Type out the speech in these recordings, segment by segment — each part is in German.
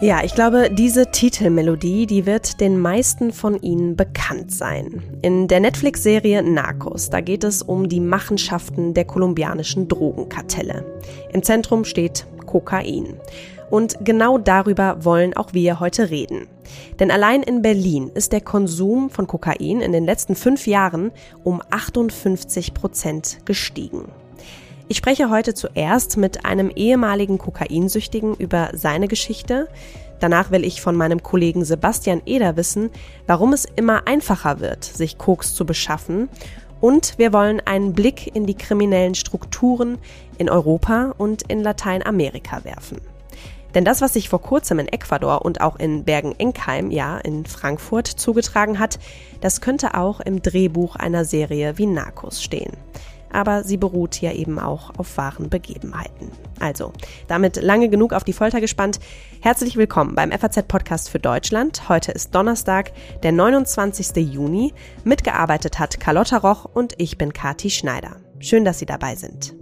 Ja, ich glaube, diese Titelmelodie, die wird den meisten von Ihnen bekannt sein. In der Netflix-Serie Narcos, da geht es um die Machenschaften der kolumbianischen Drogenkartelle. Im Zentrum steht Kokain. Und genau darüber wollen auch wir heute reden. Denn allein in Berlin ist der Konsum von Kokain in den letzten fünf Jahren um 58 Prozent gestiegen. Ich spreche heute zuerst mit einem ehemaligen Kokainsüchtigen über seine Geschichte. Danach will ich von meinem Kollegen Sebastian Eder wissen, warum es immer einfacher wird, sich Koks zu beschaffen. Und wir wollen einen Blick in die kriminellen Strukturen in Europa und in Lateinamerika werfen. Denn das, was sich vor kurzem in Ecuador und auch in Bergen-Enkheim, ja, in Frankfurt zugetragen hat, das könnte auch im Drehbuch einer Serie wie Narcos stehen aber sie beruht ja eben auch auf wahren Begebenheiten. Also, damit lange genug auf die Folter gespannt. Herzlich willkommen beim FAZ-Podcast für Deutschland. Heute ist Donnerstag, der 29. Juni. Mitgearbeitet hat Carlotta Roch und ich bin Kati Schneider. Schön, dass Sie dabei sind.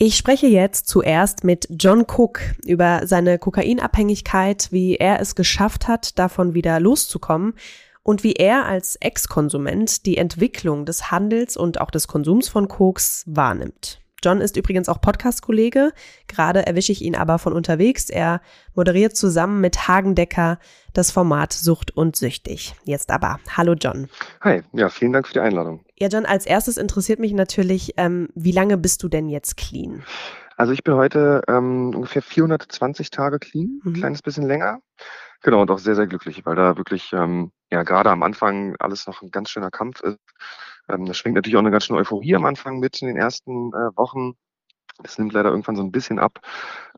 Ich spreche jetzt zuerst mit John Cook über seine Kokainabhängigkeit, wie er es geschafft hat, davon wieder loszukommen und wie er als Ex-Konsument die Entwicklung des Handels und auch des Konsums von Koks wahrnimmt. John ist übrigens auch Podcast-Kollege. Gerade erwische ich ihn aber von unterwegs. Er moderiert zusammen mit Hagen Decker das Format Sucht und Süchtig. Jetzt aber. Hallo John. Hi, ja, vielen Dank für die Einladung. Ja, John, als erstes interessiert mich natürlich, ähm, wie lange bist du denn jetzt clean? Also ich bin heute ähm, ungefähr 420 Tage clean, ein mhm. kleines bisschen länger. Genau, und auch sehr, sehr glücklich, weil da wirklich ähm, ja gerade am Anfang alles noch ein ganz schöner Kampf ist. Ähm, das schwingt natürlich auch eine ganz schöne Euphorie am Anfang mit in den ersten äh, Wochen. Das nimmt leider irgendwann so ein bisschen ab.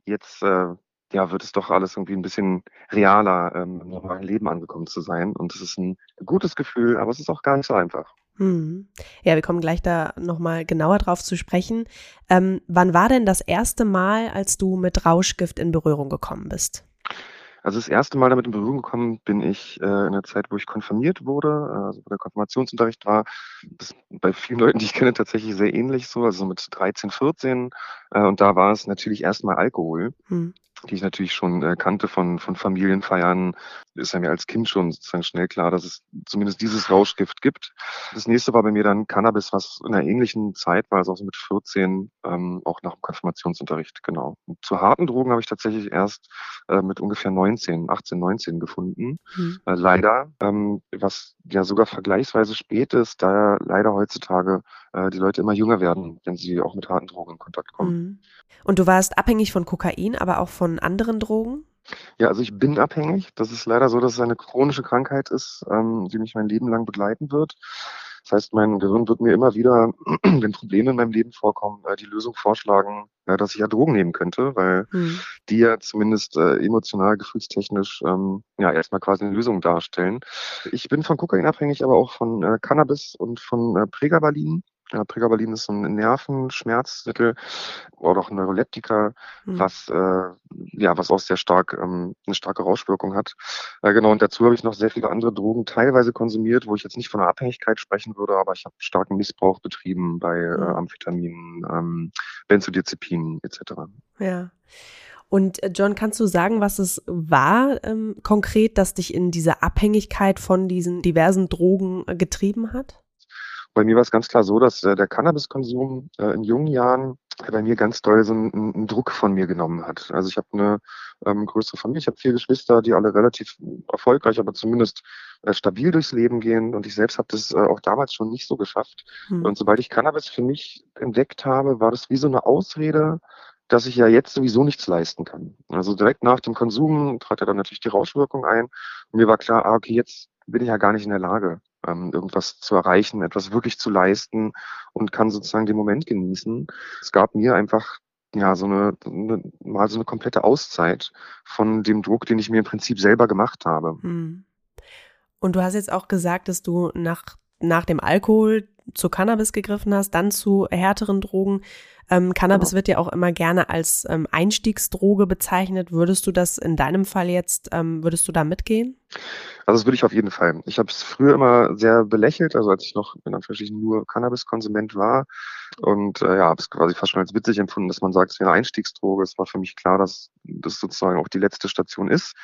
Jetzt äh, ja, wird es doch alles irgendwie ein bisschen realer, ähm, im normalen Leben angekommen zu sein. Und es ist ein gutes Gefühl, aber es ist auch gar nicht so einfach. Hm. Ja, wir kommen gleich da nochmal genauer drauf zu sprechen. Ähm, wann war denn das erste Mal, als du mit Rauschgift in Berührung gekommen bist? Also das erste Mal damit in Berührung gekommen bin ich äh, in der Zeit, wo ich konfirmiert wurde, äh, also wo der Konfirmationsunterricht war. Das ist bei vielen Leuten, die ich kenne, tatsächlich sehr ähnlich so, also mit 13, 14. Äh, und da war es natürlich erstmal Alkohol. Hm die ich natürlich schon äh, kannte von, von Familienfeiern, ist ja mir als Kind schon sozusagen schnell klar, dass es zumindest dieses Rauschgift gibt. Das nächste war bei mir dann Cannabis, was in einer ähnlichen Zeit war, also auch so mit 14, ähm, auch nach dem Konfirmationsunterricht, genau. Und zu harten Drogen habe ich tatsächlich erst äh, mit ungefähr 19, 18, 19 gefunden. Mhm. Äh, leider, ähm, was ja sogar vergleichsweise spät ist, da leider heutzutage äh, die Leute immer jünger werden, wenn sie auch mit harten Drogen in Kontakt kommen. Mhm. Und du warst abhängig von Kokain, aber auch von anderen Drogen? Ja, also ich bin abhängig. Das ist leider so, dass es eine chronische Krankheit ist, ähm, die mich mein Leben lang begleiten wird. Das heißt, mein Gehirn wird mir immer wieder, wenn Probleme in meinem Leben vorkommen, äh, die Lösung vorschlagen, äh, dass ich ja Drogen nehmen könnte, weil hm. die ja zumindest äh, emotional, gefühlstechnisch ähm, ja erstmal quasi eine Lösung darstellen. Ich bin von Kokain abhängig, aber auch von Cannabis und von Pregabalin. Ja, Pregabalin ist so ein Nervenschmerzmittel oder auch ein Neuroleptika, mhm. was äh, ja was auch sehr stark ähm, eine starke Rauschwirkung hat. Äh, genau und dazu habe ich noch sehr viele andere Drogen teilweise konsumiert, wo ich jetzt nicht von einer Abhängigkeit sprechen würde, aber ich habe starken Missbrauch betrieben bei äh, mhm. Amphetaminen, ähm, Benzodiazepinen etc. Ja. Und äh, John, kannst du sagen, was es war ähm, konkret, das dich in diese Abhängigkeit von diesen diversen Drogen äh, getrieben hat? Bei mir war es ganz klar so, dass äh, der Cannabiskonsum äh, in jungen Jahren bei mir ganz doll so einen, einen Druck von mir genommen hat. Also ich habe eine ähm, größere Familie, ich habe vier Geschwister, die alle relativ erfolgreich, aber zumindest äh, stabil durchs Leben gehen. Und ich selbst habe das äh, auch damals schon nicht so geschafft. Mhm. Und sobald ich Cannabis für mich entdeckt habe, war das wie so eine Ausrede, dass ich ja jetzt sowieso nichts leisten kann. Also direkt nach dem Konsum trat ja dann natürlich die Rauschwirkung ein. Und mir war klar, ah, okay, jetzt bin ich ja gar nicht in der Lage, ähm, irgendwas zu erreichen, etwas wirklich zu leisten und kann sozusagen den Moment genießen. Es gab mir einfach ja so eine, eine mal so eine komplette Auszeit von dem Druck, den ich mir im Prinzip selber gemacht habe. Hm. Und du hast jetzt auch gesagt, dass du nach nach dem Alkohol zu Cannabis gegriffen hast, dann zu härteren Drogen. Ähm, Cannabis genau. wird ja auch immer gerne als ähm, Einstiegsdroge bezeichnet. Würdest du das in deinem Fall jetzt, ähm, würdest du da mitgehen? Also das würde ich auf jeden Fall. Ich habe es früher immer sehr belächelt, also als ich noch in Anführungsstrichen nur Cannabiskonsument war und äh, ja, habe es quasi fast schon als witzig empfunden, dass man sagt, es wäre eine Einstiegsdroge. Es war für mich klar, dass das sozusagen auch die letzte Station ist.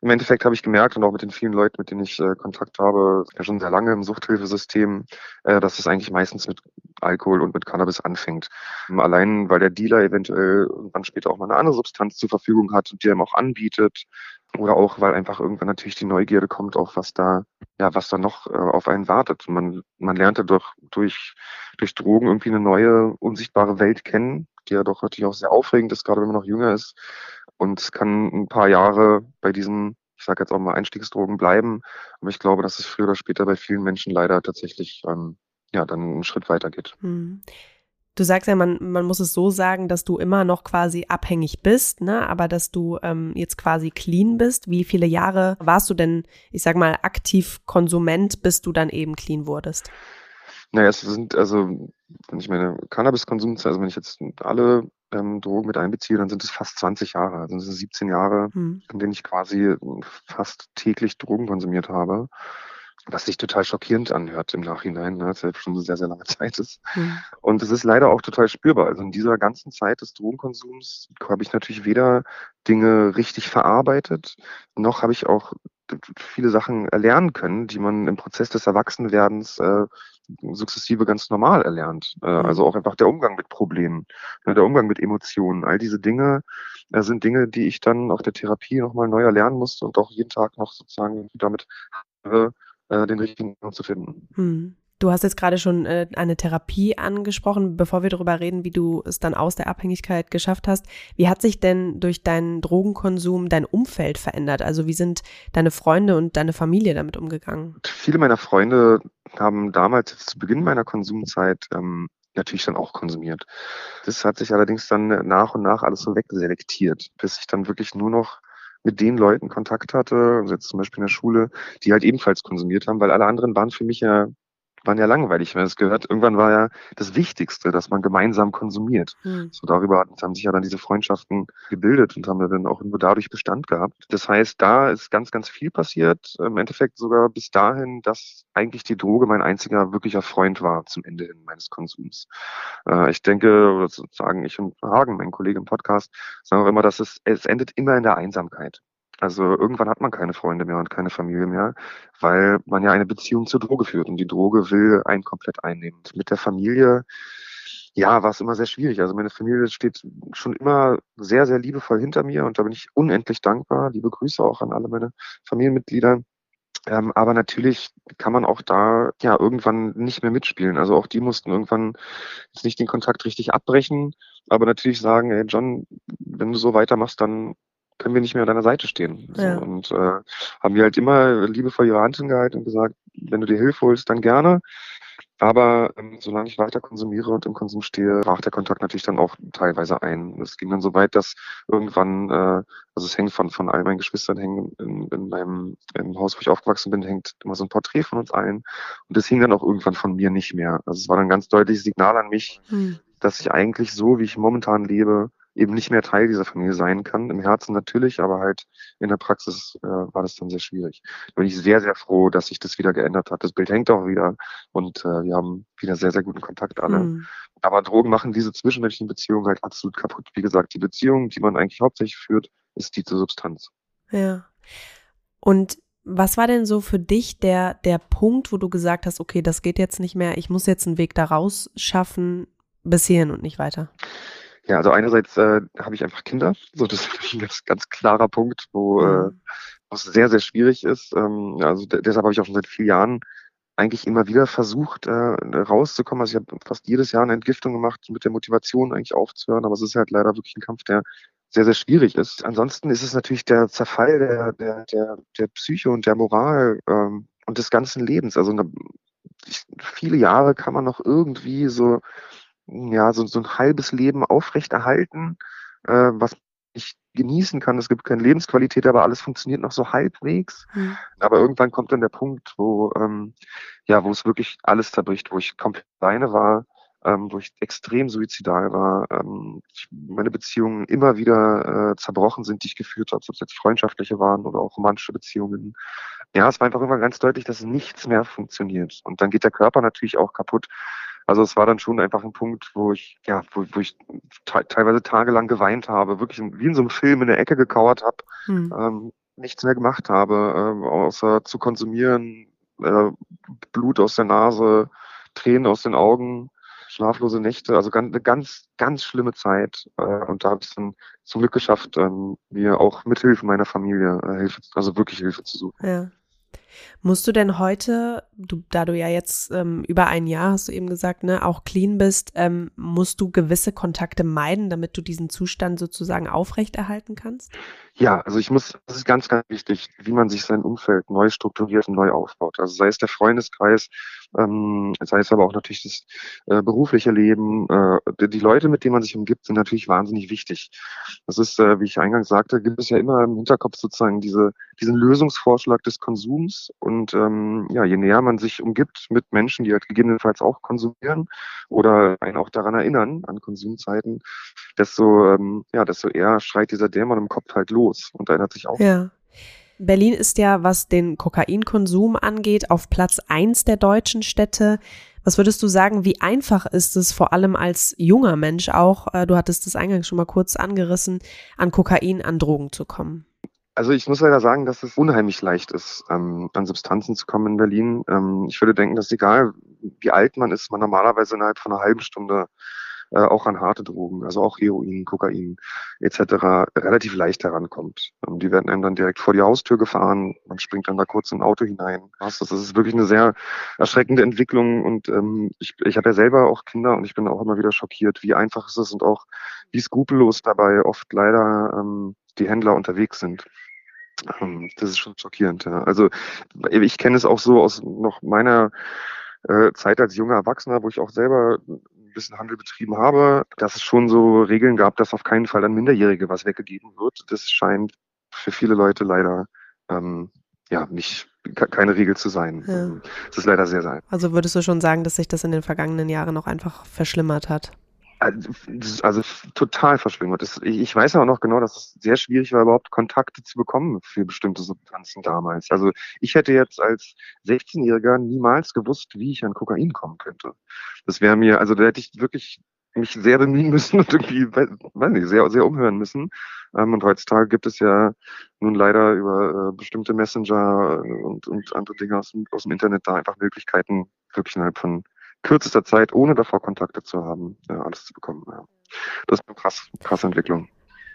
Im Endeffekt habe ich gemerkt und auch mit den vielen Leuten, mit denen ich äh, Kontakt habe, ja schon sehr lange im Suchthilfesystem, äh, dass es eigentlich meistens mit Alkohol und mit Cannabis anfängt. Allein, weil der Dealer eventuell irgendwann später auch mal eine andere Substanz zur Verfügung hat und die ihm auch anbietet. Oder auch, weil einfach irgendwann natürlich die Neugierde kommt, auch was da, ja, was da noch äh, auf einen wartet. Man, man lernt ja doch durch, durch Drogen irgendwie eine neue, unsichtbare Welt kennen, die ja doch natürlich auch sehr aufregend ist, gerade wenn man noch jünger ist. Und es kann ein paar Jahre bei diesen, ich sage jetzt auch mal Einstiegsdrogen bleiben. Aber ich glaube, dass es früher oder später bei vielen Menschen leider tatsächlich ähm, ja dann einen Schritt weiter geht. Hm. Du sagst ja, man, man muss es so sagen, dass du immer noch quasi abhängig bist, ne? aber dass du ähm, jetzt quasi clean bist. Wie viele Jahre warst du denn, ich sag mal, aktiv Konsument, bis du dann eben clean wurdest? Naja, es sind also, wenn ich meine Cannabiskonsumzeit, also wenn ich jetzt alle ähm, Drogen mit einbeziehe, dann sind es fast 20 Jahre. Also sind 17 Jahre, hm. in denen ich quasi fast täglich Drogen konsumiert habe. Was sich total schockierend anhört im Nachhinein, ne, dass ja schon eine sehr, sehr lange Zeit ist. Hm. Und es ist leider auch total spürbar. Also in dieser ganzen Zeit des Drogenkonsums habe ich natürlich weder Dinge richtig verarbeitet, noch habe ich auch viele Sachen erlernen können, die man im Prozess des Erwachsenwerdens äh, sukzessive ganz normal erlernt. Äh, mhm. Also auch einfach der Umgang mit Problemen, ne, der Umgang mit Emotionen. All diese Dinge äh, sind Dinge, die ich dann auf der Therapie nochmal neu erlernen musste und auch jeden Tag noch sozusagen damit äh, den richtigen zu finden. Mhm. Du hast jetzt gerade schon äh, eine Therapie angesprochen. Bevor wir darüber reden, wie du es dann aus der Abhängigkeit geschafft hast, wie hat sich denn durch deinen Drogenkonsum dein Umfeld verändert? Also wie sind deine Freunde und deine Familie damit umgegangen? Viele meiner Freunde haben damals zu Beginn meiner Konsumzeit ähm, natürlich dann auch konsumiert. Das hat sich allerdings dann nach und nach alles so wegselektiert, bis ich dann wirklich nur noch mit den Leuten Kontakt hatte, also jetzt zum Beispiel in der Schule, die halt ebenfalls konsumiert haben, weil alle anderen waren für mich ja waren ja langweilig, wenn es gehört. Irgendwann war ja das Wichtigste, dass man gemeinsam konsumiert. Mhm. So darüber haben sich ja dann diese Freundschaften gebildet und haben dann auch nur dadurch Bestand gehabt. Das heißt, da ist ganz, ganz viel passiert. Im Endeffekt sogar bis dahin, dass eigentlich die Droge mein einziger wirklicher Freund war zum Ende hin meines Konsums. Äh, ich denke, sozusagen ich und Hagen, mein Kollege im Podcast, sagen auch immer, dass es, es endet immer in der Einsamkeit. Also irgendwann hat man keine Freunde mehr und keine Familie mehr, weil man ja eine Beziehung zur Droge führt und die Droge will einen komplett einnehmen. Mit der Familie, ja, war es immer sehr schwierig. Also meine Familie steht schon immer sehr, sehr liebevoll hinter mir und da bin ich unendlich dankbar. Liebe Grüße auch an alle meine Familienmitglieder. Ähm, aber natürlich kann man auch da ja irgendwann nicht mehr mitspielen. Also auch die mussten irgendwann jetzt nicht den Kontakt richtig abbrechen, aber natürlich sagen, ey John, wenn du so weitermachst, dann können wir nicht mehr an deiner Seite stehen. Ja. So, und äh, haben wir halt immer liebevoll ihre Hand hingehalten und gesagt, wenn du dir Hilfe holst, dann gerne. Aber ähm, solange ich weiter konsumiere und im Konsum stehe, brach der Kontakt natürlich dann auch teilweise ein. Es ging dann so weit, dass irgendwann, äh, also es hängt von, von all meinen Geschwistern hängen, in, in meinem im Haus, wo ich aufgewachsen bin, hängt immer so ein Porträt von uns allen. Und das hing dann auch irgendwann von mir nicht mehr. Also es war ein ganz deutliches Signal an mich, hm. dass ich eigentlich so, wie ich momentan lebe, eben nicht mehr Teil dieser Familie sein kann. Im Herzen natürlich, aber halt in der Praxis äh, war das dann sehr schwierig. Da bin ich sehr, sehr froh, dass sich das wieder geändert hat. Das Bild hängt auch wieder und äh, wir haben wieder sehr, sehr guten Kontakt alle. Mhm. Aber Drogen machen diese zwischenmenschlichen Beziehungen halt absolut kaputt. Wie gesagt, die Beziehung, die man eigentlich hauptsächlich führt, ist die zur Substanz. Ja. Und was war denn so für dich der, der Punkt, wo du gesagt hast, okay, das geht jetzt nicht mehr, ich muss jetzt einen Weg da raus schaffen, bis hierhin und nicht weiter? Ja, also einerseits äh, habe ich einfach Kinder. So, das ist ein ganz, ganz klarer Punkt, wo äh, mhm. was sehr, sehr schwierig ist. Ähm, also deshalb habe ich auch schon seit vier Jahren eigentlich immer wieder versucht, äh, rauszukommen. Also ich habe fast jedes Jahr eine Entgiftung gemacht mit der Motivation, eigentlich aufzuhören, aber es ist halt leider wirklich ein Kampf, der sehr, sehr schwierig ist. Ansonsten ist es natürlich der Zerfall der, der, der, der Psyche und der Moral ähm, und des ganzen Lebens. Also eine, viele Jahre kann man noch irgendwie so, ja, so, so ein halbes Leben aufrechterhalten, äh, was ich genießen kann. Es gibt keine Lebensqualität, aber alles funktioniert noch so halbwegs. Mhm. Aber irgendwann kommt dann der Punkt, wo ähm, ja, wo es wirklich alles zerbricht, wo ich komplett alleine war, ähm, wo ich extrem suizidal war, ähm, ich, meine Beziehungen immer wieder äh, zerbrochen sind, die ich geführt habe, ob es jetzt freundschaftliche waren oder auch romantische Beziehungen. Ja, es war einfach immer ganz deutlich, dass nichts mehr funktioniert. Und dann geht der Körper natürlich auch kaputt. Also es war dann schon einfach ein Punkt, wo ich, ja, wo, wo ich teilweise tagelang geweint habe, wirklich wie in so einem Film in der Ecke gekauert habe, hm. ähm, nichts mehr gemacht habe, äh, außer zu konsumieren, äh, Blut aus der Nase, Tränen aus den Augen, schlaflose Nächte, also ganz, eine ganz, ganz schlimme Zeit. Äh, und da habe ich es dann zum Glück geschafft, ähm, mir auch mit Hilfe meiner Familie äh, Hilfe, also wirklich Hilfe zu suchen. Ja. Musst du denn heute, du, da du ja jetzt ähm, über ein Jahr, hast du eben gesagt, ne, auch clean bist, ähm, musst du gewisse Kontakte meiden, damit du diesen Zustand sozusagen aufrechterhalten kannst? Ja, also ich muss, das ist ganz, ganz wichtig, wie man sich sein Umfeld neu strukturiert und neu aufbaut. Also sei es der Freundeskreis, ähm, sei es aber auch natürlich das äh, berufliche Leben. Äh, die Leute, mit denen man sich umgibt, sind natürlich wahnsinnig wichtig. Das ist, äh, wie ich eingangs sagte, gibt es ja immer im Hinterkopf sozusagen diese, diesen Lösungsvorschlag des Konsums. Und ähm, ja, je näher man sich umgibt mit Menschen, die halt gegebenenfalls auch konsumieren oder einen auch daran erinnern, an Konsumzeiten, desto, ähm, ja, desto eher schreit dieser Dämon im Kopf halt los und erinnert sich auch. Ja. Berlin ist ja, was den Kokainkonsum angeht, auf Platz eins der deutschen Städte. Was würdest du sagen, wie einfach ist es vor allem als junger Mensch auch, äh, du hattest das eingangs schon mal kurz angerissen, an Kokain, an Drogen zu kommen? Also ich muss leider sagen, dass es unheimlich leicht ist, ähm, an Substanzen zu kommen in Berlin. Ähm, ich würde denken, dass egal wie alt man ist, man normalerweise innerhalb von einer halben Stunde äh, auch an harte Drogen, also auch Heroin, Kokain etc. relativ leicht herankommt. Ähm, die werden einem dann direkt vor die Haustür gefahren, man springt dann da kurz in ein Auto hinein. Das ist wirklich eine sehr erschreckende Entwicklung und ähm, ich, ich habe ja selber auch Kinder und ich bin auch immer wieder schockiert, wie einfach es ist und auch wie skrupellos dabei oft leider ähm, die Händler unterwegs sind. Ähm, das ist schon schockierend. Ja. Also ich kenne es auch so aus noch meiner äh, Zeit als junger Erwachsener, wo ich auch selber ein bisschen Handel betrieben habe, dass es schon so Regeln gab, dass auf keinen Fall an Minderjährige was weggegeben wird. Das scheint für viele Leute leider ähm, ja nicht keine Regel zu sein. Ja. Ähm, es ist leider sehr sein. Also würdest du schon sagen, dass sich das in den vergangenen Jahren noch einfach verschlimmert hat? Also total verschlimmert. Ich weiß auch noch genau, dass es sehr schwierig war, überhaupt Kontakte zu bekommen für bestimmte Substanzen damals. Also ich hätte jetzt als 16-Jähriger niemals gewusst, wie ich an Kokain kommen könnte. Das wäre mir, also da hätte ich wirklich mich sehr bemühen müssen und irgendwie, weiß nicht, sehr, sehr umhören müssen. Ähm, und heutzutage gibt es ja nun leider über äh, bestimmte Messenger und, und andere Dinge aus, aus dem Internet da einfach Möglichkeiten, wirklich innerhalb von kürzester Zeit, ohne davor Kontakte zu haben, alles zu bekommen. Ja. Das ist eine krass, krasse Entwicklung.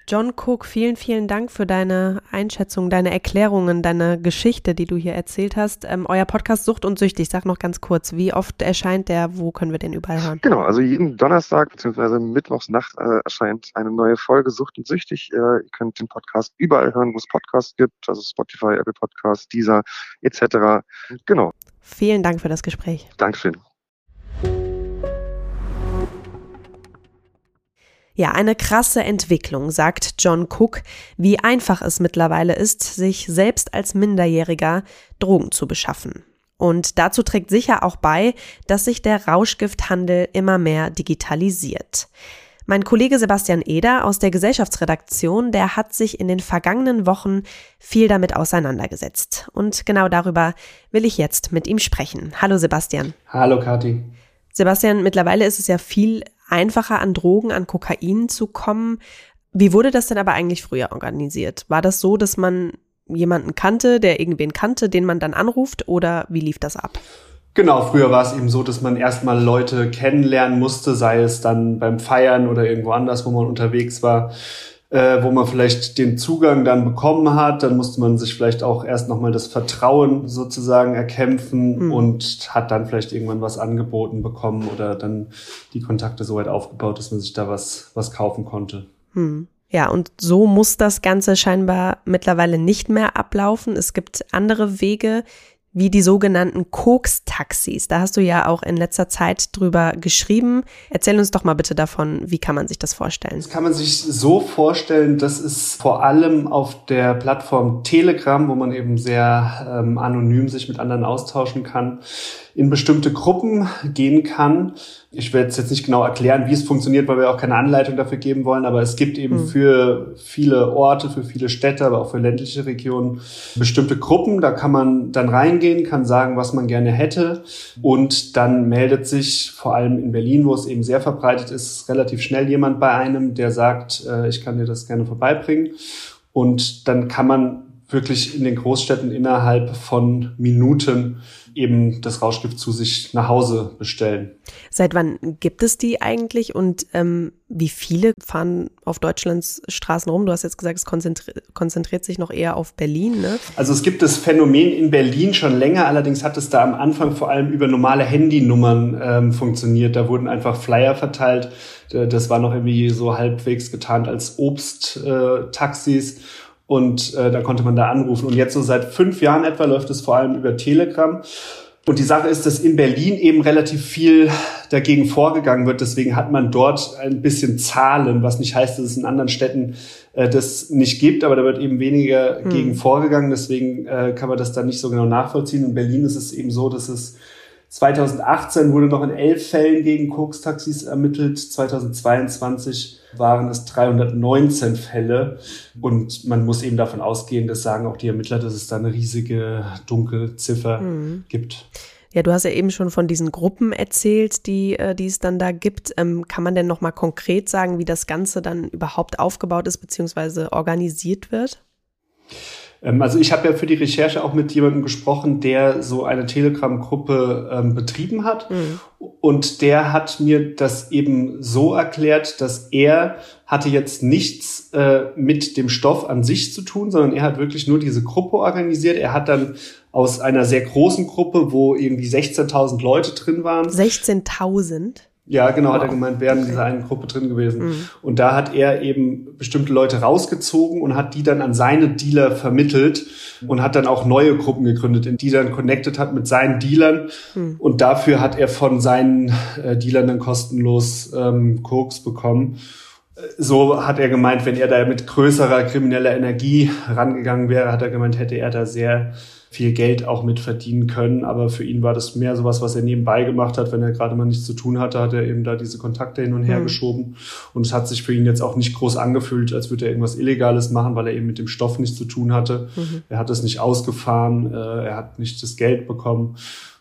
John Cook, vielen, vielen Dank für deine Einschätzung, deine Erklärungen, deine Geschichte, die du hier erzählt hast. Ähm, euer Podcast Sucht und Süchtig, sag noch ganz kurz, wie oft erscheint der, wo können wir den überall hören? Genau, also jeden Donnerstag bzw. Mittwochsnacht äh, erscheint eine neue Folge Sucht und Süchtig. Äh, ihr könnt den Podcast überall hören, wo es Podcasts gibt, also Spotify, Apple Podcasts, Deezer etc. Genau. Vielen Dank für das Gespräch. Dankeschön. Ja, eine krasse Entwicklung, sagt John Cook, wie einfach es mittlerweile ist, sich selbst als Minderjähriger Drogen zu beschaffen. Und dazu trägt sicher auch bei, dass sich der Rauschgifthandel immer mehr digitalisiert. Mein Kollege Sebastian Eder aus der Gesellschaftsredaktion, der hat sich in den vergangenen Wochen viel damit auseinandergesetzt. Und genau darüber will ich jetzt mit ihm sprechen. Hallo Sebastian. Hallo Kathi. Sebastian, mittlerweile ist es ja viel einfacher an Drogen, an Kokain zu kommen. Wie wurde das denn aber eigentlich früher organisiert? War das so, dass man jemanden kannte, der irgendwen kannte, den man dann anruft oder wie lief das ab? Genau, früher war es eben so, dass man erstmal Leute kennenlernen musste, sei es dann beim Feiern oder irgendwo anders, wo man unterwegs war, äh, wo man vielleicht den Zugang dann bekommen hat. Dann musste man sich vielleicht auch erst nochmal das Vertrauen sozusagen erkämpfen mhm. und hat dann vielleicht irgendwann was angeboten bekommen oder dann die Kontakte so weit aufgebaut, dass man sich da was, was kaufen konnte. Mhm. Ja, und so muss das Ganze scheinbar mittlerweile nicht mehr ablaufen. Es gibt andere Wege, wie die sogenannten Koks-Taxis. Da hast du ja auch in letzter Zeit drüber geschrieben. Erzähl uns doch mal bitte davon, wie kann man sich das vorstellen? Das kann man sich so vorstellen, dass es vor allem auf der Plattform Telegram, wo man eben sehr ähm, anonym sich mit anderen austauschen kann, in bestimmte Gruppen gehen kann. Ich werde jetzt nicht genau erklären, wie es funktioniert, weil wir auch keine Anleitung dafür geben wollen, aber es gibt eben mhm. für viele Orte, für viele Städte, aber auch für ländliche Regionen bestimmte Gruppen. Da kann man dann reingehen, kann sagen, was man gerne hätte und dann meldet sich vor allem in Berlin, wo es eben sehr verbreitet ist, relativ schnell jemand bei einem, der sagt, äh, ich kann dir das gerne vorbeibringen. Und dann kann man wirklich in den Großstädten innerhalb von Minuten eben das Rauschgift zu sich nach Hause bestellen. Seit wann gibt es die eigentlich und ähm, wie viele fahren auf Deutschlands Straßen rum? Du hast jetzt gesagt, es konzentri konzentriert sich noch eher auf Berlin, ne? Also es gibt das Phänomen in Berlin schon länger, allerdings hat es da am Anfang vor allem über normale Handynummern ähm, funktioniert. Da wurden einfach Flyer verteilt. Das war noch irgendwie so halbwegs getarnt als Obsttaxis. Äh, und äh, da konnte man da anrufen. Und jetzt so seit fünf Jahren etwa läuft es vor allem über Telegram. Und die Sache ist, dass in Berlin eben relativ viel dagegen vorgegangen wird. Deswegen hat man dort ein bisschen Zahlen, was nicht heißt, dass es in anderen Städten äh, das nicht gibt, aber da wird eben weniger hm. gegen vorgegangen. Deswegen äh, kann man das dann nicht so genau nachvollziehen. In Berlin ist es eben so, dass es 2018 wurde noch in elf Fällen gegen Koks-Taxis ermittelt. 2022 waren es 319 Fälle. Und man muss eben davon ausgehen, das sagen auch die Ermittler, dass es da eine riesige Dunkelziffer mhm. gibt. Ja, du hast ja eben schon von diesen Gruppen erzählt, die, äh, die es dann da gibt. Ähm, kann man denn noch mal konkret sagen, wie das Ganze dann überhaupt aufgebaut ist bzw. organisiert wird? Ähm, also ich habe ja für die Recherche auch mit jemandem gesprochen, der so eine Telegram-Gruppe ähm, betrieben hat. Mhm. Und der hat mir das eben so erklärt, dass er hatte jetzt nichts äh, mit dem Stoff an sich zu tun, sondern er hat wirklich nur diese Gruppe organisiert. Er hat dann aus einer sehr großen Gruppe, wo irgendwie 16.000 Leute drin waren. 16.000? Ja, genau, wow. hat er gemeint, wären in dieser einen Gruppe drin gewesen. Mhm. Und da hat er eben bestimmte Leute rausgezogen und hat die dann an seine Dealer vermittelt und hat dann auch neue Gruppen gegründet, in die dann connected hat mit seinen Dealern. Mhm. Und dafür hat er von seinen äh, Dealern dann kostenlos ähm, Koks bekommen. So hat er gemeint, wenn er da mit größerer krimineller Energie rangegangen wäre, hat er gemeint, hätte er da sehr viel Geld auch mit verdienen können. Aber für ihn war das mehr sowas, was er nebenbei gemacht hat. Wenn er gerade mal nichts zu tun hatte, hat er eben da diese Kontakte hin und her mhm. geschoben. Und es hat sich für ihn jetzt auch nicht groß angefühlt, als würde er irgendwas Illegales machen, weil er eben mit dem Stoff nichts zu tun hatte. Mhm. Er hat es nicht ausgefahren, äh, er hat nicht das Geld bekommen.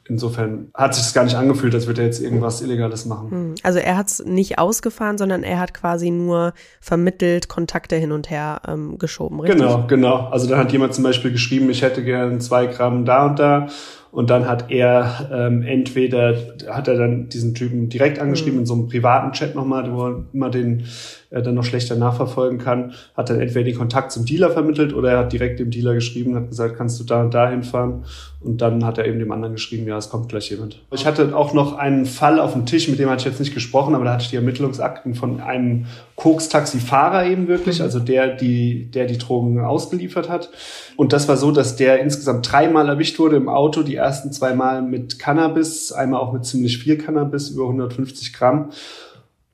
Insofern hat sich das gar nicht angefühlt, als würde er jetzt irgendwas Illegales machen. Hm. Also er hat es nicht ausgefahren, sondern er hat quasi nur vermittelt, Kontakte hin und her ähm, geschoben, richtig? Genau, genau. Also dann hat jemand zum Beispiel geschrieben, ich hätte gern zwei Gramm da und da und dann hat er ähm, entweder, hat er dann diesen Typen direkt angeschrieben mhm. in so einem privaten Chat nochmal, wo man den äh, dann noch schlechter nachverfolgen kann, hat dann entweder den Kontakt zum Dealer vermittelt oder er hat direkt dem Dealer geschrieben, hat gesagt, kannst du da und da hinfahren? Und dann hat er eben dem anderen geschrieben, ja, es kommt gleich jemand. Ich hatte auch noch einen Fall auf dem Tisch, mit dem hatte ich jetzt nicht gesprochen, aber da hatte ich die Ermittlungsakten von einem Koks-Taxifahrer eben wirklich, mhm. also der, die, der die Drogen ausgeliefert hat. Und das war so, dass der insgesamt dreimal erwischt wurde im Auto, die ersten zwei Mal mit Cannabis, einmal auch mit ziemlich viel Cannabis, über 150 Gramm.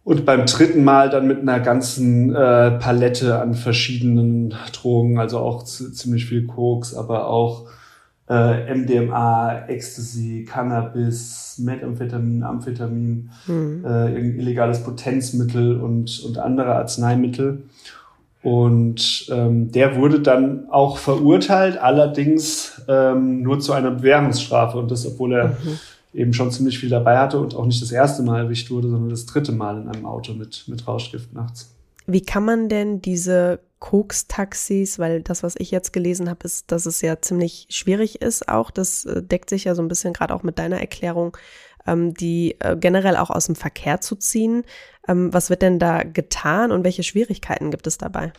Und beim dritten Mal dann mit einer ganzen äh, Palette an verschiedenen Drogen, also auch ziemlich viel Koks, aber auch äh, MDMA, Ecstasy, Cannabis, Methamphetamin, Amphetamin, mhm. äh, illegales Potenzmittel und, und andere Arzneimittel. Und ähm, der wurde dann auch verurteilt, allerdings ähm, nur zu einer Bewährungsstrafe. Und das, obwohl er mhm. eben schon ziemlich viel dabei hatte und auch nicht das erste Mal erwischt wurde, sondern das dritte Mal in einem Auto mit, mit Rauschgift nachts. Wie kann man denn diese Koks-Taxis, weil das, was ich jetzt gelesen habe, ist, dass es ja ziemlich schwierig ist auch. Das äh, deckt sich ja so ein bisschen gerade auch mit deiner Erklärung, ähm, die äh, generell auch aus dem Verkehr zu ziehen. Ähm, was wird denn da getan und welche Schwierigkeiten gibt es dabei?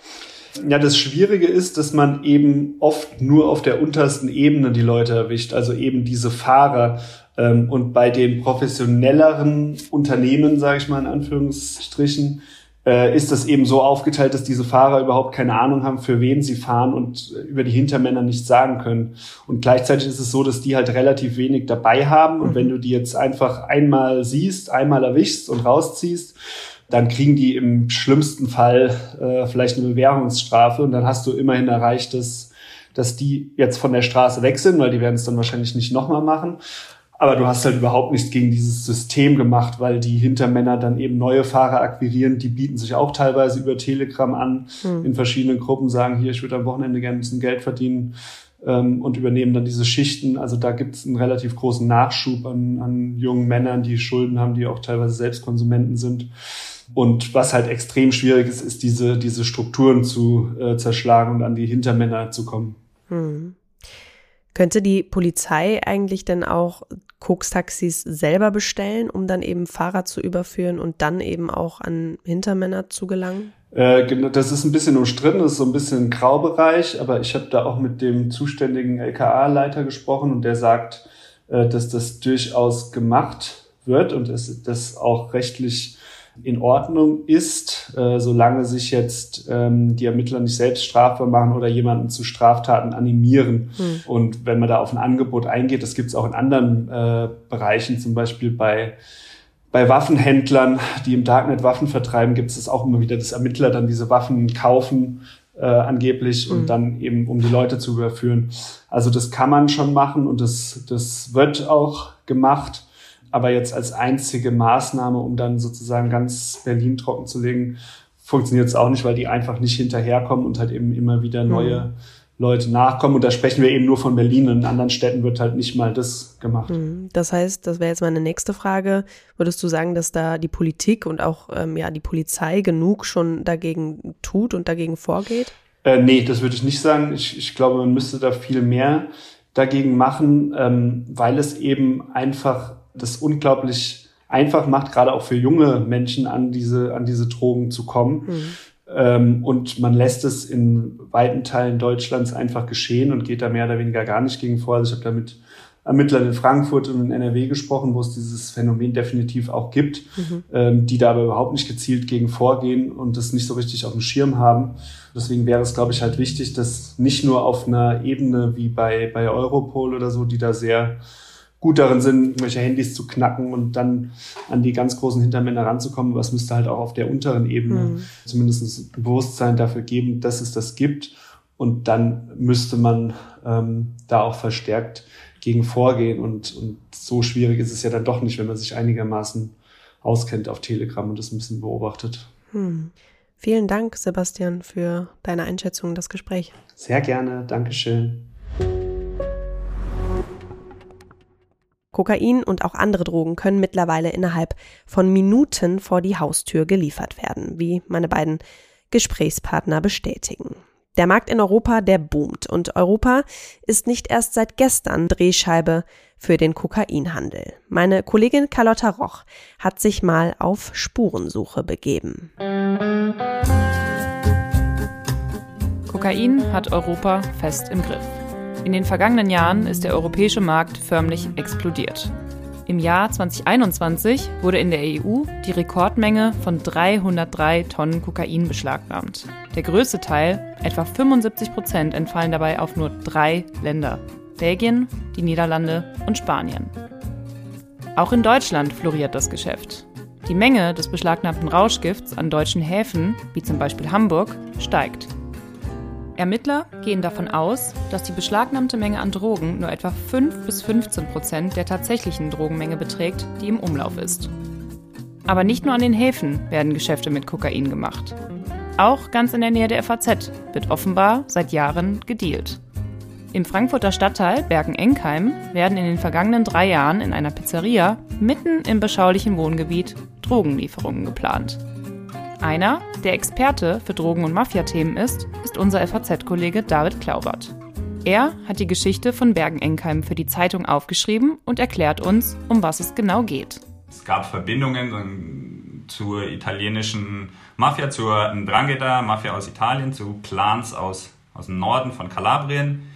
Ja, das Schwierige ist, dass man eben oft nur auf der untersten Ebene die Leute erwischt, also eben diese Fahrer. Ähm, und bei den professionelleren Unternehmen, sage ich mal in Anführungsstrichen, äh, ist das eben so aufgeteilt, dass diese Fahrer überhaupt keine Ahnung haben, für wen sie fahren und über die Hintermänner nichts sagen können. Und gleichzeitig ist es so, dass die halt relativ wenig dabei haben. Und wenn du die jetzt einfach einmal siehst, einmal erwischst und rausziehst, dann kriegen die im schlimmsten Fall äh, vielleicht eine Bewährungsstrafe und dann hast du immerhin erreicht, dass, dass die jetzt von der Straße weg sind, weil die werden es dann wahrscheinlich nicht nochmal machen. Aber du hast halt überhaupt nichts gegen dieses System gemacht, weil die Hintermänner dann eben neue Fahrer akquirieren. Die bieten sich auch teilweise über Telegram an, mhm. in verschiedenen Gruppen sagen, hier, ich würde am Wochenende gerne ein bisschen Geld verdienen ähm, und übernehmen dann diese Schichten. Also da gibt es einen relativ großen Nachschub an, an jungen Männern, die Schulden haben, die auch teilweise selbst Konsumenten sind. Und was halt extrem schwierig ist, ist diese, diese Strukturen zu äh, zerschlagen und an die Hintermänner zu kommen. Hm. Könnte die Polizei eigentlich denn auch Koks-Taxis selber bestellen, um dann eben Fahrer zu überführen und dann eben auch an Hintermänner zu gelangen? Äh, das ist ein bisschen umstritten, das ist so ein bisschen ein Graubereich, aber ich habe da auch mit dem zuständigen LKA-Leiter gesprochen und der sagt, äh, dass das durchaus gemacht wird und dass das auch rechtlich in Ordnung ist, äh, solange sich jetzt ähm, die Ermittler nicht selbst strafbar machen oder jemanden zu Straftaten animieren. Hm. Und wenn man da auf ein Angebot eingeht, das gibt es auch in anderen äh, Bereichen, zum Beispiel bei bei Waffenhändlern, die im Darknet Waffen vertreiben, gibt es auch immer wieder, dass Ermittler dann diese Waffen kaufen, äh, angeblich, mhm. und dann eben, um die Leute zu überführen. Also das kann man schon machen und das, das wird auch gemacht. Aber jetzt als einzige Maßnahme, um dann sozusagen ganz Berlin trocken zu legen, funktioniert es auch nicht, weil die einfach nicht hinterherkommen und halt eben immer wieder neue mhm. Leute nachkommen. Und da sprechen wir eben nur von Berlin. In anderen Städten wird halt nicht mal das gemacht. Mhm. Das heißt, das wäre jetzt meine nächste Frage. Würdest du sagen, dass da die Politik und auch ähm, ja die Polizei genug schon dagegen tut und dagegen vorgeht? Äh, nee, das würde ich nicht sagen. Ich, ich glaube, man müsste da viel mehr dagegen machen, ähm, weil es eben einfach das unglaublich einfach macht, gerade auch für junge Menschen an diese, an diese Drogen zu kommen. Mhm. Ähm, und man lässt es in weiten Teilen Deutschlands einfach geschehen und geht da mehr oder weniger gar nicht gegen vor. Also ich habe da mit Ermittlern in Frankfurt und in NRW gesprochen, wo es dieses Phänomen definitiv auch gibt, mhm. ähm, die da aber überhaupt nicht gezielt gegen vorgehen und das nicht so richtig auf dem Schirm haben. Deswegen wäre es, glaube ich, halt wichtig, dass nicht nur auf einer Ebene wie bei, bei Europol oder so, die da sehr gut darin sind, irgendwelche Handys zu knacken und dann an die ganz großen Hintermänner ranzukommen. Aber es müsste halt auch auf der unteren Ebene mhm. zumindest ein Bewusstsein dafür geben, dass es das gibt. Und dann müsste man ähm, da auch verstärkt gegen vorgehen. Und, und so schwierig ist es ja dann doch nicht, wenn man sich einigermaßen auskennt auf Telegram und das ein bisschen beobachtet. Hm. Vielen Dank, Sebastian, für deine Einschätzung, das Gespräch. Sehr gerne, Dankeschön. Kokain und auch andere Drogen können mittlerweile innerhalb von Minuten vor die Haustür geliefert werden, wie meine beiden Gesprächspartner bestätigen. Der Markt in Europa, der boomt und Europa ist nicht erst seit gestern Drehscheibe für den Kokainhandel. Meine Kollegin Carlotta Roch hat sich mal auf Spurensuche begeben. Kokain hat Europa fest im Griff. In den vergangenen Jahren ist der europäische Markt förmlich explodiert. Im Jahr 2021 wurde in der EU die Rekordmenge von 303 Tonnen Kokain beschlagnahmt. Der größte Teil, etwa 75 Prozent, entfallen dabei auf nur drei Länder. Belgien, die Niederlande und Spanien. Auch in Deutschland floriert das Geschäft. Die Menge des beschlagnahmten Rauschgifts an deutschen Häfen, wie zum Beispiel Hamburg, steigt. Ermittler gehen davon aus, dass die beschlagnahmte Menge an Drogen nur etwa 5 bis 15 Prozent der tatsächlichen Drogenmenge beträgt, die im Umlauf ist. Aber nicht nur an den Häfen werden Geschäfte mit Kokain gemacht. Auch ganz in der Nähe der FAZ wird offenbar seit Jahren gedealt. Im Frankfurter Stadtteil Bergen-Enkheim werden in den vergangenen drei Jahren in einer Pizzeria mitten im beschaulichen Wohngebiet Drogenlieferungen geplant. Einer Der Experte für Drogen- und Mafia-Themen ist, ist unser FAZ-Kollege David Klaubert. Er hat die Geschichte von Bergen-Enkheim für die Zeitung aufgeschrieben und erklärt uns, um was es genau geht. Es gab Verbindungen zur italienischen Mafia, zur Ndrangheta, Mafia aus Italien, zu Clans aus, aus dem Norden von Kalabrien,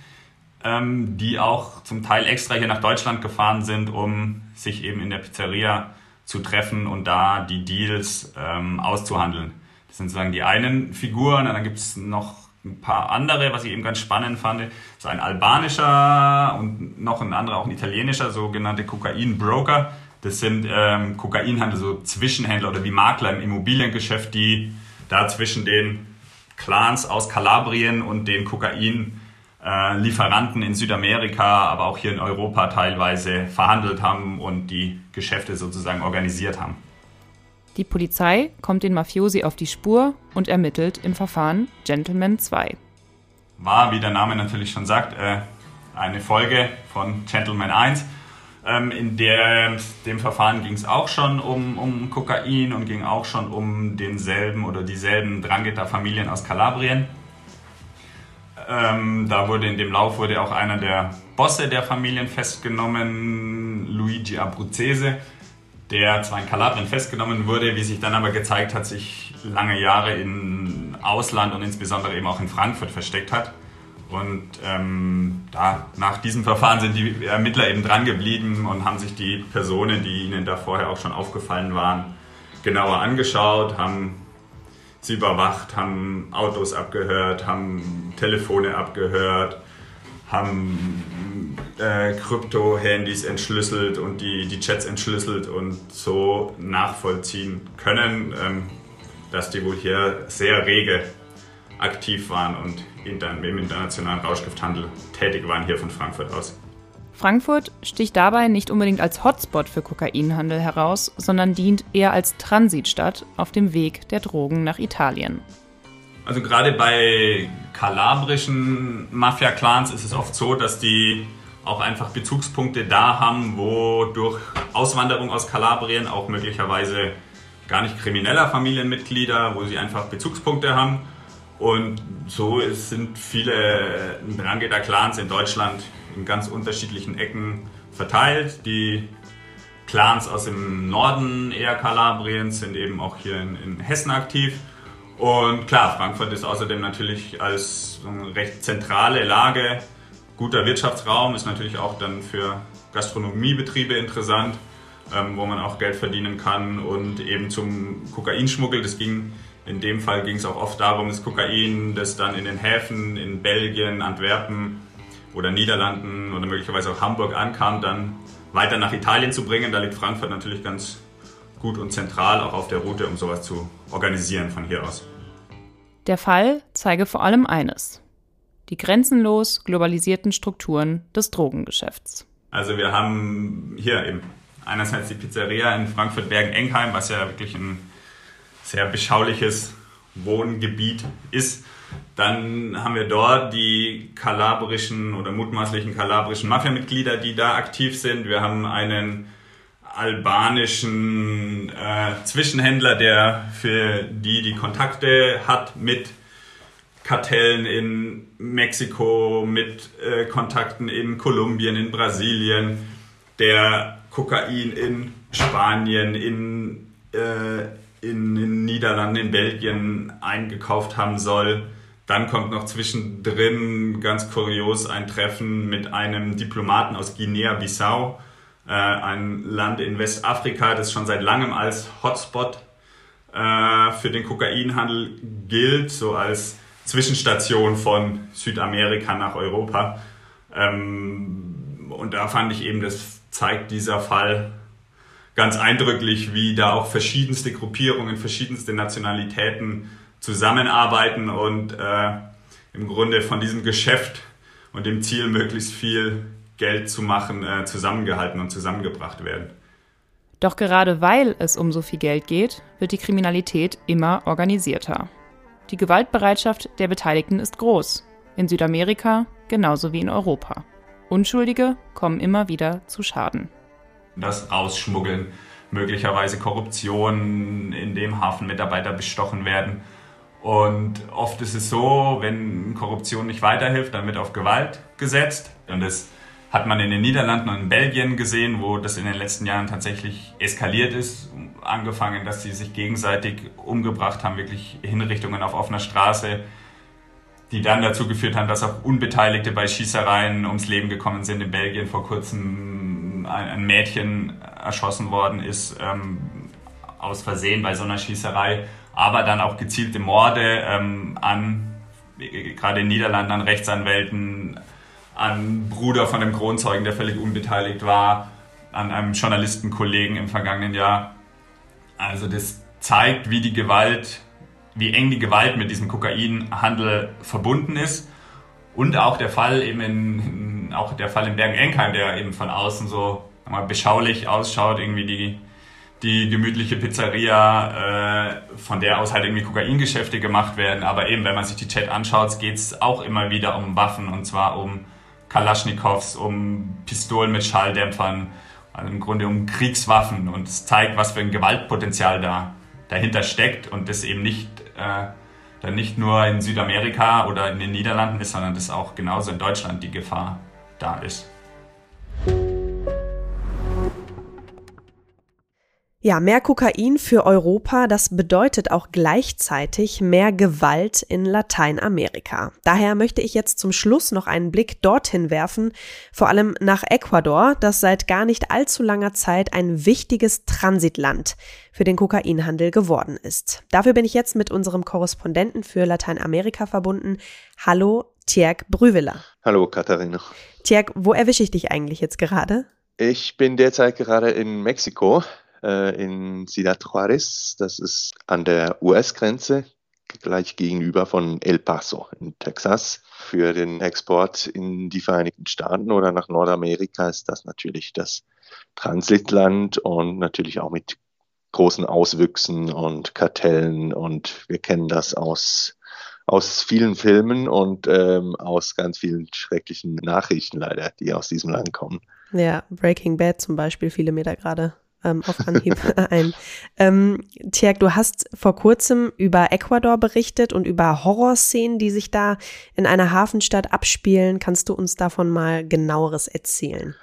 ähm, die auch zum Teil extra hier nach Deutschland gefahren sind, um sich eben in der Pizzeria zu treffen und da die Deals ähm, auszuhandeln. Das sind sozusagen die einen Figuren, und dann gibt es noch ein paar andere, was ich eben ganz spannend fand. So ein albanischer und noch ein anderer, auch ein italienischer, sogenannte Kokain-Broker. Das sind ähm, Kokainhandel, so Zwischenhändler oder wie Makler im Immobiliengeschäft, die da zwischen den Clans aus Kalabrien und den Kokain-Lieferanten in Südamerika, aber auch hier in Europa teilweise verhandelt haben und die Geschäfte sozusagen organisiert haben. Die Polizei kommt den Mafiosi auf die Spur und ermittelt im Verfahren Gentleman 2. War, wie der Name natürlich schon sagt, äh, eine Folge von Gentleman 1. Ähm, in der, dem Verfahren ging es auch schon um, um Kokain und ging auch schon um denselben oder dieselben Drangheta-Familien aus Kalabrien. Ähm, da wurde in dem Lauf wurde auch einer der Bosse der Familien festgenommen, Luigi Abruzzese, der zwar in Kalabrien festgenommen wurde, wie sich dann aber gezeigt hat, sich lange Jahre im Ausland und insbesondere eben auch in Frankfurt versteckt hat. Und ähm, da, nach diesem Verfahren sind die Ermittler eben dran geblieben und haben sich die Personen, die ihnen da vorher auch schon aufgefallen waren, genauer angeschaut, haben sie überwacht, haben Autos abgehört, haben Telefone abgehört, haben äh, Krypto-Handys entschlüsselt und die, die Chats entschlüsselt und so nachvollziehen können, ähm, dass die wohl hier sehr rege aktiv waren und im internationalen Rauschgifthandel tätig waren hier von Frankfurt aus. Frankfurt sticht dabei nicht unbedingt als Hotspot für Kokainhandel heraus, sondern dient eher als Transitstadt auf dem Weg der Drogen nach Italien. Also gerade bei kalabrischen Mafia-Clans ist es oft so, dass die auch einfach Bezugspunkte da haben, wo durch Auswanderung aus Kalabrien auch möglicherweise gar nicht krimineller Familienmitglieder, wo sie einfach Bezugspunkte haben. Und so sind viele Drangheta-Clans in Deutschland in ganz unterschiedlichen Ecken verteilt. Die Clans aus dem Norden eher Kalabriens sind eben auch hier in, in Hessen aktiv. Und klar, Frankfurt ist außerdem natürlich als recht zentrale Lage, guter Wirtschaftsraum, ist natürlich auch dann für Gastronomiebetriebe interessant, ähm, wo man auch Geld verdienen kann. Und eben zum Kokainschmuggel, das ging in dem Fall ging es auch oft darum, das Kokain, das dann in den Häfen in Belgien, Antwerpen oder Niederlanden oder möglicherweise auch Hamburg ankam, dann weiter nach Italien zu bringen. Da liegt Frankfurt natürlich ganz gut und zentral auch auf der Route, um sowas zu organisieren von hier aus. Der Fall zeige vor allem eines. Die grenzenlos globalisierten Strukturen des Drogengeschäfts. Also wir haben hier eben einerseits die Pizzeria in Frankfurt-Bergen-Enkheim, was ja wirklich ein sehr beschauliches Wohngebiet ist. Dann haben wir dort die kalabrischen oder mutmaßlichen kalabrischen Mafia-Mitglieder, die da aktiv sind. Wir haben einen albanischen äh, Zwischenhändler, der für die die Kontakte hat mit Kartellen in Mexiko, mit äh, Kontakten in Kolumbien, in Brasilien, der Kokain in Spanien, in, äh, in den Niederlanden, in Belgien eingekauft haben soll. Dann kommt noch zwischendrin ganz kurios ein Treffen mit einem Diplomaten aus Guinea-Bissau, äh, ein Land in Westafrika, das schon seit langem als Hotspot äh, für den Kokainhandel gilt, so als Zwischenstation von Südamerika nach Europa. Ähm, und da fand ich eben, das zeigt dieser Fall ganz eindrücklich, wie da auch verschiedenste Gruppierungen, verschiedenste Nationalitäten zusammenarbeiten und äh, im Grunde von diesem Geschäft und dem Ziel, möglichst viel Geld zu machen, äh, zusammengehalten und zusammengebracht werden. Doch gerade weil es um so viel Geld geht, wird die Kriminalität immer organisierter. Die Gewaltbereitschaft der Beteiligten ist groß, in Südamerika genauso wie in Europa. Unschuldige kommen immer wieder zu Schaden. Das Ausschmuggeln, möglicherweise Korruption, in dem Hafenmitarbeiter bestochen werden Und oft ist es so, wenn Korruption nicht weiterhilft, dann wird auf Gewalt gesetzt. Und das hat man in den Niederlanden und in Belgien gesehen, wo das in den letzten Jahren tatsächlich eskaliert ist. Angefangen, dass sie sich gegenseitig umgebracht haben, wirklich Hinrichtungen auf offener Straße, die dann dazu geführt haben, dass auch Unbeteiligte bei Schießereien ums Leben gekommen sind. In Belgien vor kurzem ein Mädchen erschossen worden ist, ähm, aus Versehen bei so einer Schießerei, aber dann auch gezielte Morde ähm, an, gerade in Niederlanden, an Rechtsanwälten, an Bruder von dem Kronzeugen, der völlig unbeteiligt war, an einem Journalistenkollegen im vergangenen Jahr. Also das zeigt, wie die Gewalt wie eng die Gewalt mit diesem Kokainhandel verbunden ist. Und auch der Fall eben in, auch der Fall in Bergen-Enkheim, der eben von außen so mal beschaulich ausschaut, irgendwie die, die gemütliche Pizzeria, äh, von der aus halt irgendwie Kokaingeschäfte gemacht werden. Aber eben, wenn man sich die Chat anschaut, geht es auch immer wieder um Waffen und zwar um Kalaschnikows, um Pistolen mit Schalldämpfern, also im Grunde um Kriegswaffen. Und es zeigt, was für ein Gewaltpotenzial da dahinter steckt und das eben nicht äh, dann nicht nur in Südamerika oder in den Niederlanden ist, sondern dass auch genauso in Deutschland die Gefahr da ist. Ja, mehr Kokain für Europa, das bedeutet auch gleichzeitig mehr Gewalt in Lateinamerika. Daher möchte ich jetzt zum Schluss noch einen Blick dorthin werfen, vor allem nach Ecuador, das seit gar nicht allzu langer Zeit ein wichtiges Transitland für den Kokainhandel geworden ist. Dafür bin ich jetzt mit unserem Korrespondenten für Lateinamerika verbunden. Hallo, Tjerk Brüwiller. Hallo, Katharina. Tjerk, wo erwische ich dich eigentlich jetzt gerade? Ich bin derzeit gerade in Mexiko äh, in Ciudad Juarez. Das ist an der US-Grenze, gleich gegenüber von El Paso in Texas. Für den Export in die Vereinigten Staaten oder nach Nordamerika ist das natürlich das Transitland und natürlich auch mit großen Auswüchsen und Kartellen. Und wir kennen das aus aus vielen Filmen und ähm, aus ganz vielen schrecklichen Nachrichten leider, die aus diesem Land kommen. Ja, Breaking Bad zum Beispiel, viele mir da gerade ähm, auf Anhieb ein. Ähm, Tjerk, du hast vor kurzem über Ecuador berichtet und über Horrorszenen, die sich da in einer Hafenstadt abspielen. Kannst du uns davon mal genaueres erzählen?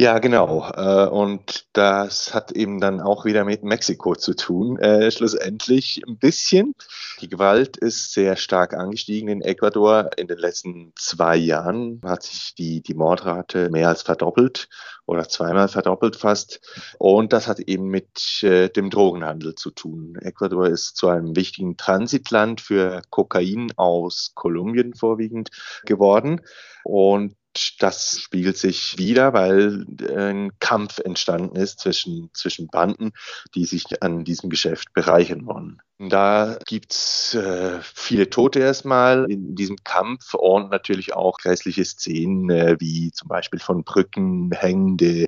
Ja, genau. Äh, und das hat eben dann auch wieder mit Mexiko zu tun, äh, schlussendlich ein bisschen. Die Gewalt ist sehr stark angestiegen in Ecuador. In den letzten zwei Jahren hat sich die, die Mordrate mehr als verdoppelt oder zweimal verdoppelt fast. Und das hat eben mit äh, dem Drogenhandel zu tun. Ecuador ist zu einem wichtigen Transitland für Kokain aus Kolumbien vorwiegend geworden. Und das spiegelt sich wieder, weil ein Kampf entstanden ist zwischen, zwischen Banden, die sich an diesem Geschäft bereichern wollen. Da gibt's äh, viele Tote erstmal in diesem Kampf und natürlich auch grässliche Szenen, äh, wie zum Beispiel von Brücken hängende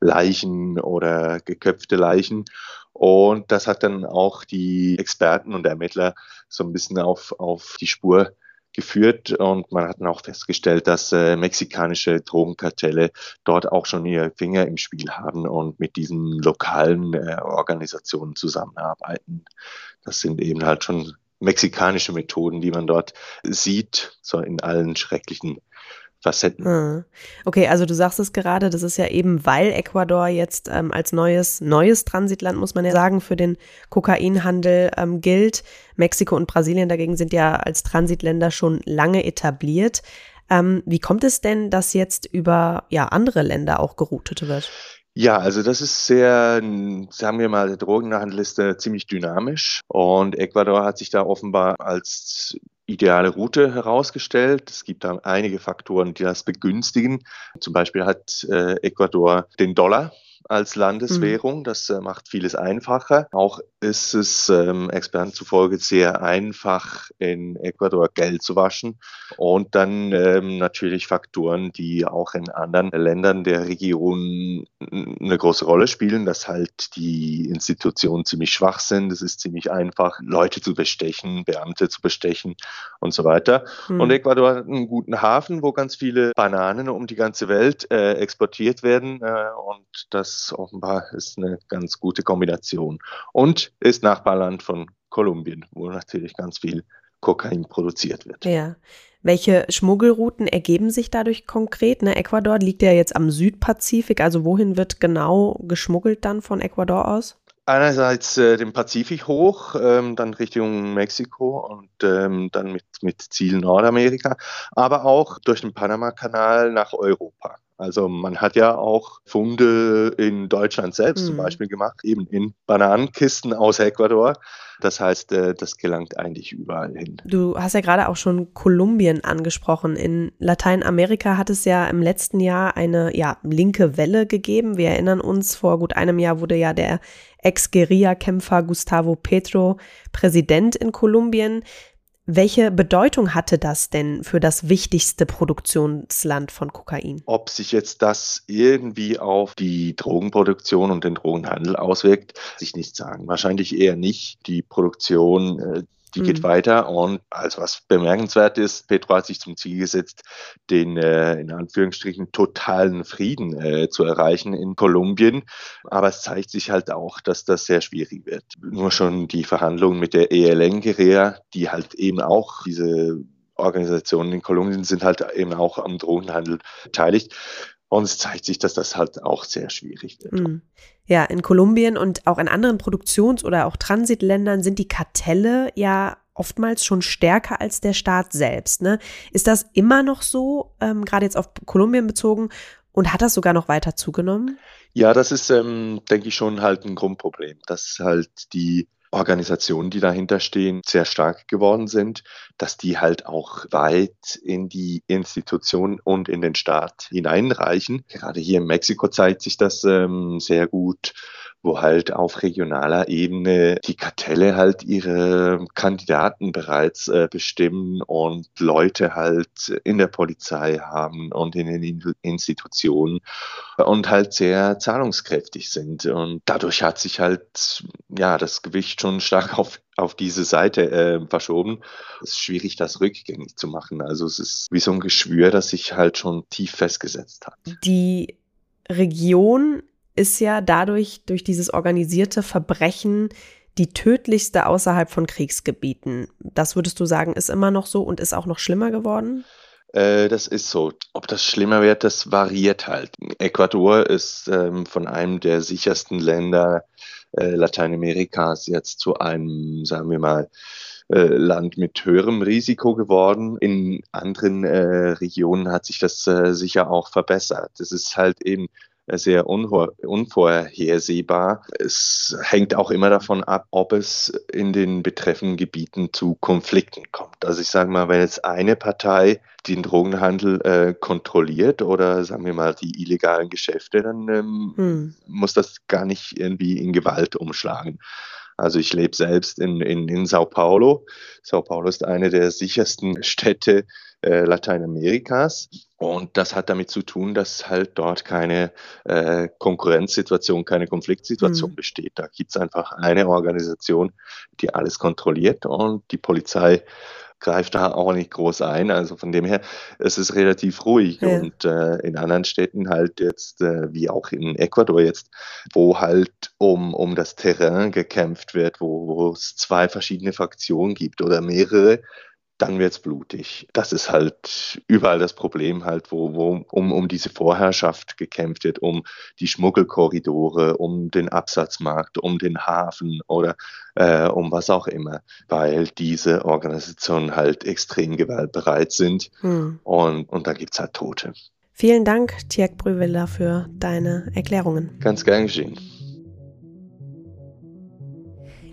Leichen oder geköpfte Leichen. Und das hat dann auch die Experten und Ermittler so ein bisschen auf, auf die Spur geführt und man hat auch festgestellt, dass äh, mexikanische Drogenkartelle dort auch schon ihre Finger im Spiel haben und mit diesen lokalen äh, Organisationen zusammenarbeiten. Das sind eben halt schon mexikanische Methoden, die man dort sieht, so in allen schrecklichen Facetten. Hm. Okay, also du sagst es gerade, das ist ja eben, weil Ecuador jetzt ähm, als neues, neues Transitland, muss man ja sagen, für den Kokainhandel ähm, gilt. Mexiko und Brasilien dagegen sind ja als Transitländer schon lange etabliert. Ähm, wie kommt es denn, dass jetzt über ja, andere Länder auch geroutet wird? Ja, also das ist sehr, sagen wir mal, der Drogenhandel ist äh, ziemlich dynamisch und Ecuador hat sich da offenbar als ideale Route herausgestellt. Es gibt da einige Faktoren, die das begünstigen. Zum Beispiel hat äh, Ecuador den Dollar als Landeswährung. Mhm. Das äh, macht vieles einfacher. Auch ist es ähm, Experten zufolge sehr einfach, in Ecuador Geld zu waschen. Und dann ähm, natürlich Faktoren, die auch in anderen Ländern der Region eine große Rolle spielen, dass halt die Institutionen ziemlich schwach sind. Es ist ziemlich einfach, Leute zu bestechen, Beamte zu bestechen und so weiter. Mhm. Und Ecuador hat einen guten Hafen, wo ganz viele Bananen um die ganze Welt äh, exportiert werden. Äh, und das offenbar ist eine ganz gute Kombination. Und ist Nachbarland von Kolumbien, wo natürlich ganz viel Kokain produziert wird. Ja. Welche Schmuggelrouten ergeben sich dadurch konkret? Ne, Ecuador liegt ja jetzt am Südpazifik, also wohin wird genau geschmuggelt dann von Ecuador aus? Einerseits äh, den Pazifik hoch, ähm, dann Richtung Mexiko und ähm, dann mit, mit Ziel Nordamerika, aber auch durch den Panama-Kanal nach Europa. Also man hat ja auch Funde in Deutschland selbst mhm. zum Beispiel gemacht, eben in Bananenkisten aus Ecuador. Das heißt, äh, das gelangt eigentlich überall hin. Du hast ja gerade auch schon Kolumbien angesprochen. In Lateinamerika hat es ja im letzten Jahr eine ja, linke Welle gegeben. Wir erinnern uns, vor gut einem Jahr wurde ja der Ex-Guerilla-Kämpfer Gustavo Petro Präsident in Kolumbien. Welche Bedeutung hatte das denn für das wichtigste Produktionsland von Kokain? Ob sich jetzt das irgendwie auf die Drogenproduktion und den Drogenhandel auswirkt, sich nicht sagen. Wahrscheinlich eher nicht. Die Produktion äh, die mhm. geht weiter und also was bemerkenswert ist, Petro hat sich zum Ziel gesetzt, den äh, in Anführungsstrichen totalen Frieden äh, zu erreichen in Kolumbien. Aber es zeigt sich halt auch, dass das sehr schwierig wird. Nur schon die Verhandlungen mit der ELN-Guerilla, die halt eben auch diese Organisationen in Kolumbien sind halt eben auch am Drogenhandel beteiligt. Und es zeigt sich, dass das halt auch sehr schwierig wird. Mhm. Ja, in Kolumbien und auch in anderen Produktions- oder auch Transitländern sind die Kartelle ja oftmals schon stärker als der Staat selbst. Ne? Ist das immer noch so, ähm, gerade jetzt auf Kolumbien bezogen? Und hat das sogar noch weiter zugenommen? Ja, das ist, ähm, denke ich, schon halt ein Grundproblem, dass halt die Organisationen, die dahinter stehen, sehr stark geworden sind, dass die halt auch weit in die Institution und in den Staat hineinreichen. Gerade hier in Mexiko zeigt sich das ähm, sehr gut wo halt auf regionaler Ebene die Kartelle halt ihre Kandidaten bereits äh, bestimmen und Leute halt in der Polizei haben und in den Institutionen und halt sehr zahlungskräftig sind. Und dadurch hat sich halt ja das Gewicht schon stark auf auf diese Seite äh, verschoben. Es ist schwierig, das rückgängig zu machen. Also es ist wie so ein Geschwür, das sich halt schon tief festgesetzt hat. Die Region ist ja dadurch, durch dieses organisierte Verbrechen, die tödlichste außerhalb von Kriegsgebieten. Das würdest du sagen, ist immer noch so und ist auch noch schlimmer geworden? Äh, das ist so. Ob das schlimmer wird, das variiert halt. Ecuador ist ähm, von einem der sichersten Länder äh, Lateinamerikas jetzt zu einem, sagen wir mal, äh, Land mit höherem Risiko geworden. In anderen äh, Regionen hat sich das äh, sicher auch verbessert. Es ist halt eben sehr unvorhersehbar. Es hängt auch immer davon ab, ob es in den betreffenden Gebieten zu Konflikten kommt. Also ich sage mal, wenn jetzt eine Partei den Drogenhandel äh, kontrolliert oder sagen wir mal die illegalen Geschäfte, dann ähm, hm. muss das gar nicht irgendwie in Gewalt umschlagen. Also ich lebe selbst in, in, in Sao Paulo. Sao Paulo ist eine der sichersten Städte äh, Lateinamerikas. Und das hat damit zu tun, dass halt dort keine äh, Konkurrenzsituation, keine Konfliktsituation mhm. besteht. Da gibt es einfach eine Organisation, die alles kontrolliert und die Polizei greift da auch nicht groß ein. Also von dem her, es ist relativ ruhig. Ja. Und äh, in anderen Städten halt jetzt, äh, wie auch in Ecuador jetzt, wo halt um, um das Terrain gekämpft wird, wo es zwei verschiedene Fraktionen gibt oder mehrere, dann wird es blutig. Das ist halt überall das Problem halt, wo, wo um, um diese Vorherrschaft gekämpft wird, um die Schmuggelkorridore, um den Absatzmarkt, um den Hafen oder äh, um was auch immer, weil diese Organisationen halt extrem gewaltbereit sind hm. und, und da gibt es halt Tote. Vielen Dank, Tjerk Brüwiller, für deine Erklärungen. Ganz gern geschehen.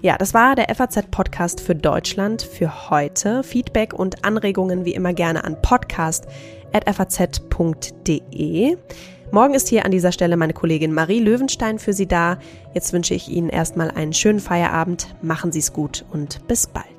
Ja, das war der FAZ-Podcast für Deutschland für heute. Feedback und Anregungen wie immer gerne an podcast.faz.de. Morgen ist hier an dieser Stelle meine Kollegin Marie Löwenstein für Sie da. Jetzt wünsche ich Ihnen erstmal einen schönen Feierabend. Machen Sie es gut und bis bald.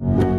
you